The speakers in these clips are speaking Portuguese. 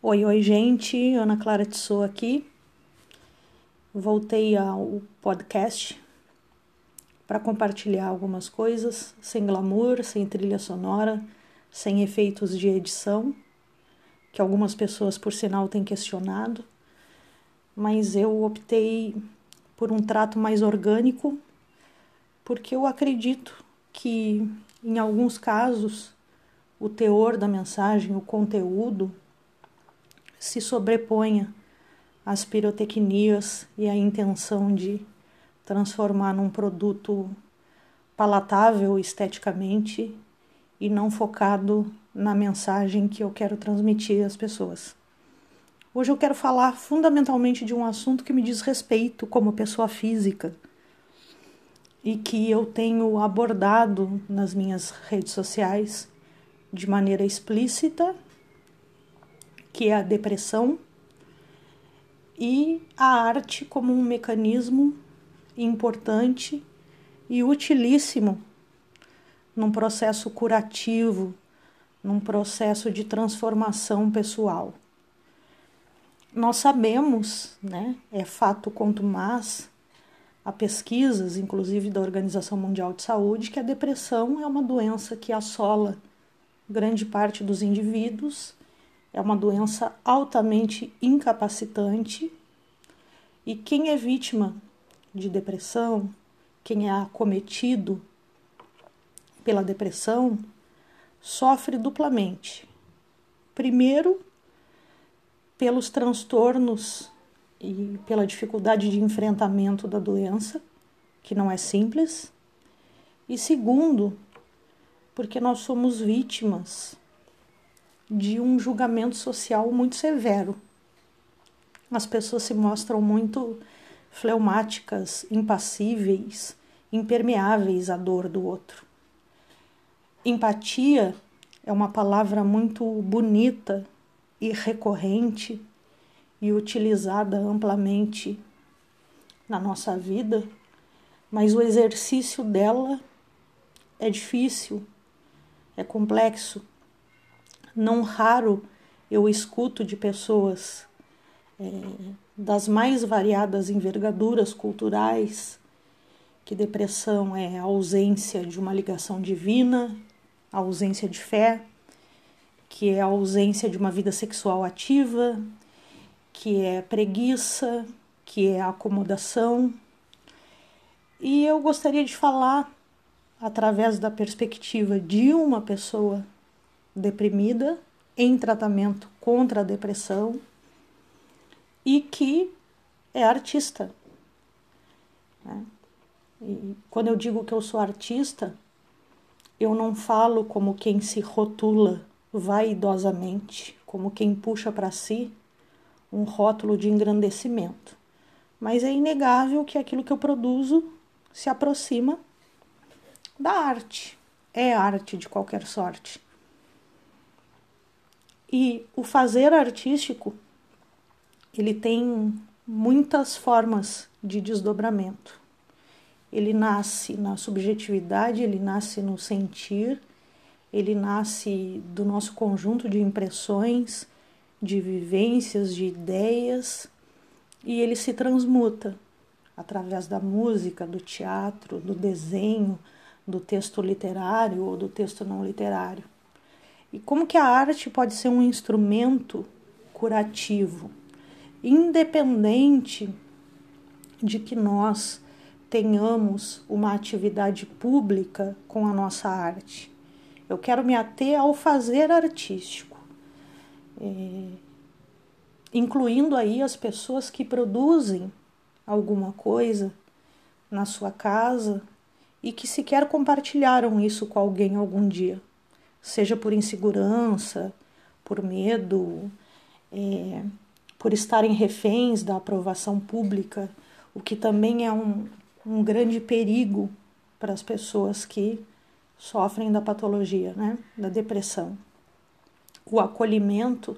Oi, oi, gente. Ana Clara Tissot aqui. Voltei ao podcast para compartilhar algumas coisas sem glamour, sem trilha sonora, sem efeitos de edição, que algumas pessoas, por sinal, têm questionado, mas eu optei por um trato mais orgânico, porque eu acredito que, em alguns casos, o teor da mensagem, o conteúdo, se sobreponha às pirotecnias e à intenção de transformar num produto palatável esteticamente e não focado na mensagem que eu quero transmitir às pessoas. Hoje eu quero falar fundamentalmente de um assunto que me diz respeito como pessoa física e que eu tenho abordado nas minhas redes sociais de maneira explícita que é a depressão, e a arte como um mecanismo importante e utilíssimo num processo curativo, num processo de transformação pessoal. Nós sabemos, né, é fato quanto mais, há pesquisas, inclusive da Organização Mundial de Saúde, que a depressão é uma doença que assola grande parte dos indivíduos é uma doença altamente incapacitante e quem é vítima de depressão, quem é acometido pela depressão, sofre duplamente. Primeiro, pelos transtornos e pela dificuldade de enfrentamento da doença, que não é simples, e segundo, porque nós somos vítimas de um julgamento social muito severo. As pessoas se mostram muito fleumáticas, impassíveis, impermeáveis à dor do outro. Empatia é uma palavra muito bonita e recorrente e utilizada amplamente na nossa vida, mas o exercício dela é difícil, é complexo não raro eu escuto de pessoas é, das mais variadas envergaduras culturais que depressão é a ausência de uma ligação divina, a ausência de fé, que é a ausência de uma vida sexual ativa, que é preguiça, que é acomodação. E eu gostaria de falar através da perspectiva de uma pessoa deprimida em tratamento contra a depressão e que é artista. Né? E quando eu digo que eu sou artista, eu não falo como quem se rotula vaidosamente, como quem puxa para si um rótulo de engrandecimento. Mas é inegável que aquilo que eu produzo se aproxima da arte. É arte de qualquer sorte. E o fazer artístico, ele tem muitas formas de desdobramento. Ele nasce na subjetividade, ele nasce no sentir, ele nasce do nosso conjunto de impressões, de vivências, de ideias, e ele se transmuta através da música, do teatro, do desenho, do texto literário ou do texto não literário. E como que a arte pode ser um instrumento curativo, independente de que nós tenhamos uma atividade pública com a nossa arte. Eu quero me ater ao fazer artístico, é, incluindo aí as pessoas que produzem alguma coisa na sua casa e que sequer compartilharam isso com alguém algum dia seja por insegurança, por medo, é, por estarem reféns da aprovação pública, o que também é um, um grande perigo para as pessoas que sofrem da patologia, né, da depressão. O acolhimento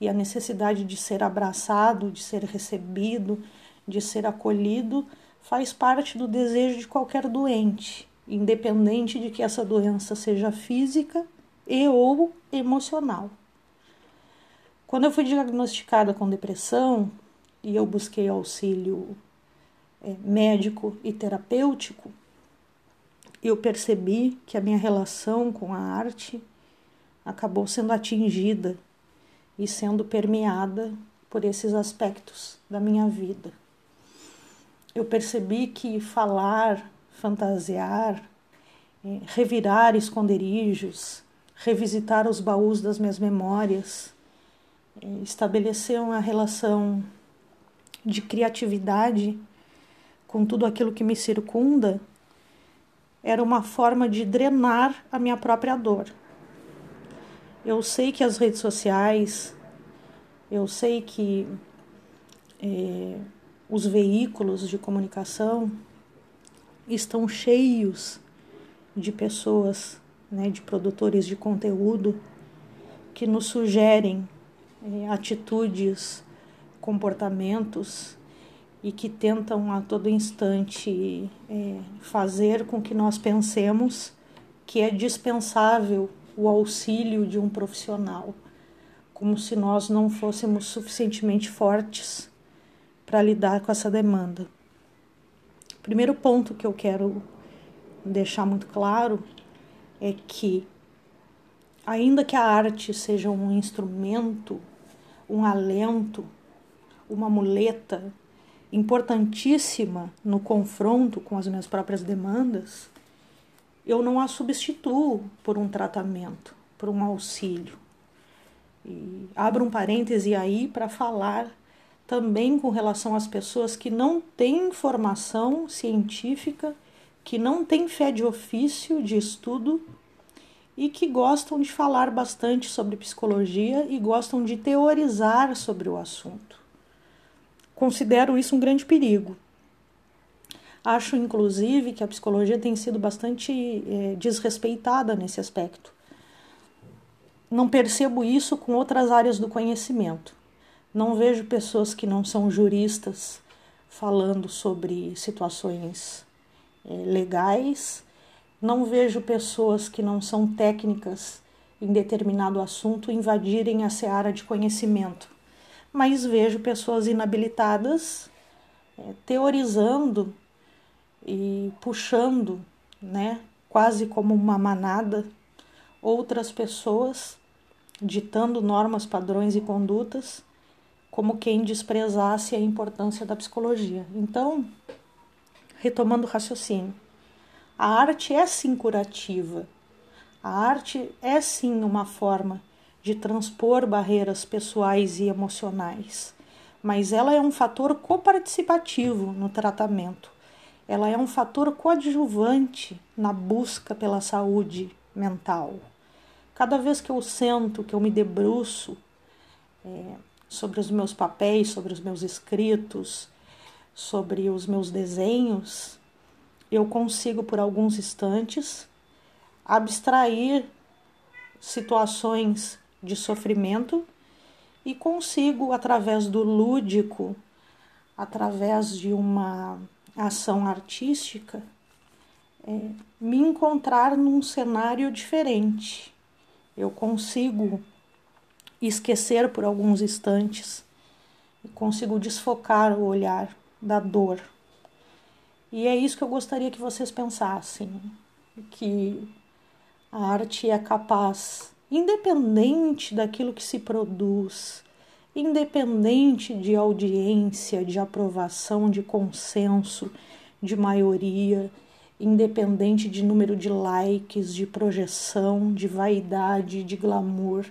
e a necessidade de ser abraçado, de ser recebido, de ser acolhido, faz parte do desejo de qualquer doente, independente de que essa doença seja física e ou emocional. Quando eu fui diagnosticada com depressão e eu busquei auxílio é, médico e terapêutico, eu percebi que a minha relação com a arte acabou sendo atingida e sendo permeada por esses aspectos da minha vida. Eu percebi que falar, fantasiar, é, revirar esconderijos, revisitar os baús das minhas memórias, é, estabelecer uma relação de criatividade com tudo aquilo que me circunda, era uma forma de drenar a minha própria dor. Eu sei que as redes sociais, eu sei que é, os veículos de comunicação estão cheios de pessoas, né, de produtores de conteúdo que nos sugerem é, atitudes, comportamentos e que tentam a todo instante é, fazer com que nós pensemos que é dispensável o auxílio de um profissional, como se nós não fôssemos suficientemente fortes para lidar com essa demanda. Primeiro ponto que eu quero deixar muito claro é que, ainda que a arte seja um instrumento, um alento, uma muleta importantíssima no confronto com as minhas próprias demandas, eu não a substituo por um tratamento, por um auxílio. E abro um parêntese aí para falar também com relação às pessoas que não têm formação científica, que não têm fé de ofício, de estudo e que gostam de falar bastante sobre psicologia e gostam de teorizar sobre o assunto. Considero isso um grande perigo Acho, inclusive, que a psicologia tem sido bastante é, desrespeitada nesse aspecto. Não percebo isso com outras áreas do conhecimento. Não vejo pessoas que não são juristas falando sobre situações legais. Não vejo pessoas que não são técnicas em determinado assunto invadirem a seara de conhecimento. Mas vejo pessoas inabilitadas é, teorizando e puxando, né, quase como uma manada, outras pessoas, ditando normas, padrões e condutas, como quem desprezasse a importância da psicologia. Então, retomando o raciocínio, a arte é sim curativa. A arte é sim uma forma de transpor barreiras pessoais e emocionais, mas ela é um fator coparticipativo no tratamento ela é um fator coadjuvante na busca pela saúde mental. Cada vez que eu sento, que eu me debruço é, sobre os meus papéis, sobre os meus escritos, sobre os meus desenhos, eu consigo por alguns instantes abstrair situações de sofrimento e consigo, através do lúdico, através de uma ação artística, é, me encontrar num cenário diferente. Eu consigo esquecer por alguns instantes e consigo desfocar o olhar da dor. E é isso que eu gostaria que vocês pensassem, que a arte é capaz, independente daquilo que se produz, independente de audiência, de aprovação, de consenso, de maioria, independente de número de likes, de projeção, de vaidade, de glamour.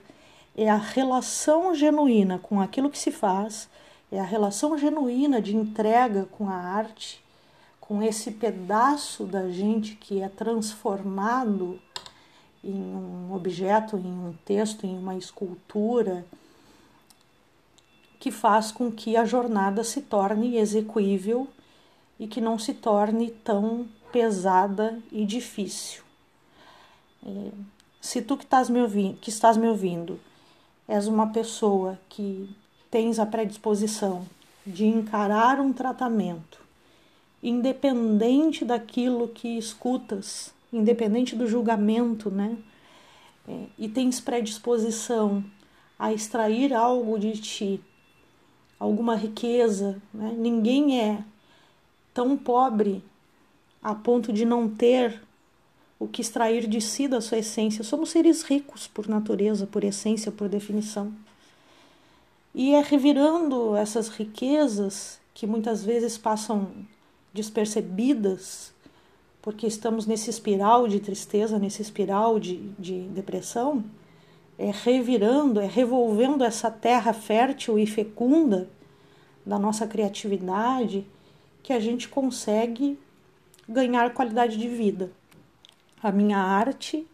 É a relação genuína com aquilo que se faz, é a relação genuína de entrega com a arte, com esse pedaço da gente que é transformado em um objeto, em um texto, em uma escultura que faz com que a jornada se torne execuível e que não se torne tão pesada e difícil. É, se tu que estás me ouvindo, que estás me ouvindo, és uma pessoa que tens a predisposição de encarar um tratamento, independente daquilo que escutas, independente do julgamento, né? É, e tens predisposição a extrair algo de ti, alguma riqueza. Né? Ninguém é tão pobre a ponto de não ter o que extrair de si da sua essência. Somos seres ricos por natureza, por essência, por definição. E é revirando essas riquezas que muitas vezes passam despercebidas, porque estamos nesse espiral de tristeza, nesse espiral de, de depressão, é revirando, é revolvendo essa terra fértil e fecunda da nossa criatividade que a gente consegue ganhar qualidade de vida. A minha arte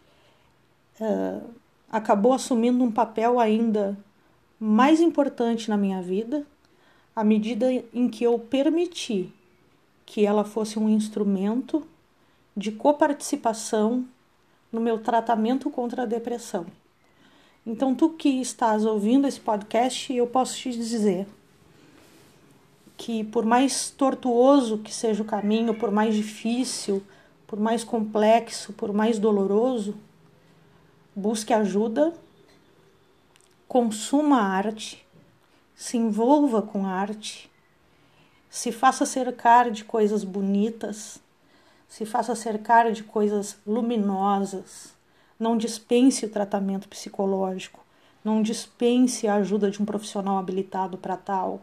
uh, acabou assumindo um papel ainda mais importante na minha vida à medida em que eu permiti que ela fosse um instrumento de coparticipação no meu tratamento contra a depressão. Então, tu que estás ouvindo esse podcast, eu posso te dizer que, por mais tortuoso que seja o caminho, por mais difícil, por mais complexo, por mais doloroso, busque ajuda, consuma arte, se envolva com arte se faça cercar de coisas bonitas, se faça cercar de coisas luminosas. Não dispense o tratamento psicológico, não dispense a ajuda de um profissional habilitado para tal.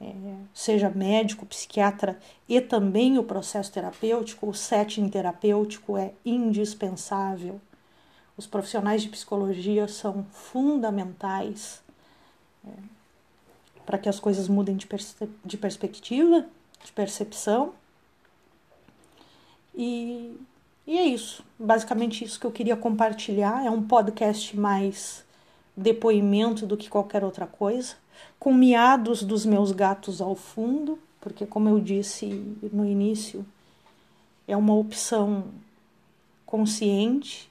É, seja médico, psiquiatra e também o processo terapêutico, o setting terapêutico é indispensável. Os profissionais de psicologia são fundamentais. É, para que as coisas mudem de, perce de perspectiva, de percepção. E, e é isso, basicamente isso que eu queria compartilhar. É um podcast mais depoimento do que qualquer outra coisa, com miados dos meus gatos ao fundo, porque, como eu disse no início, é uma opção consciente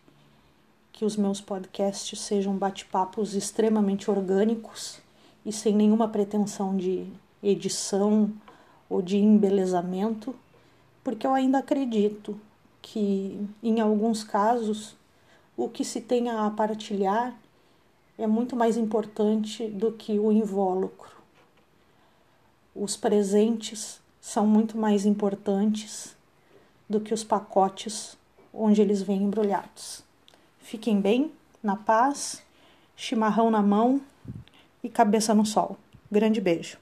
que os meus podcasts sejam bate-papos extremamente orgânicos e sem nenhuma pretensão de edição ou de embelezamento, porque eu ainda acredito que em alguns casos o que se tem a partilhar é muito mais importante do que o invólucro. Os presentes são muito mais importantes do que os pacotes onde eles vêm embrulhados. Fiquem bem, na paz, chimarrão na mão e cabeça no sol. Grande beijo.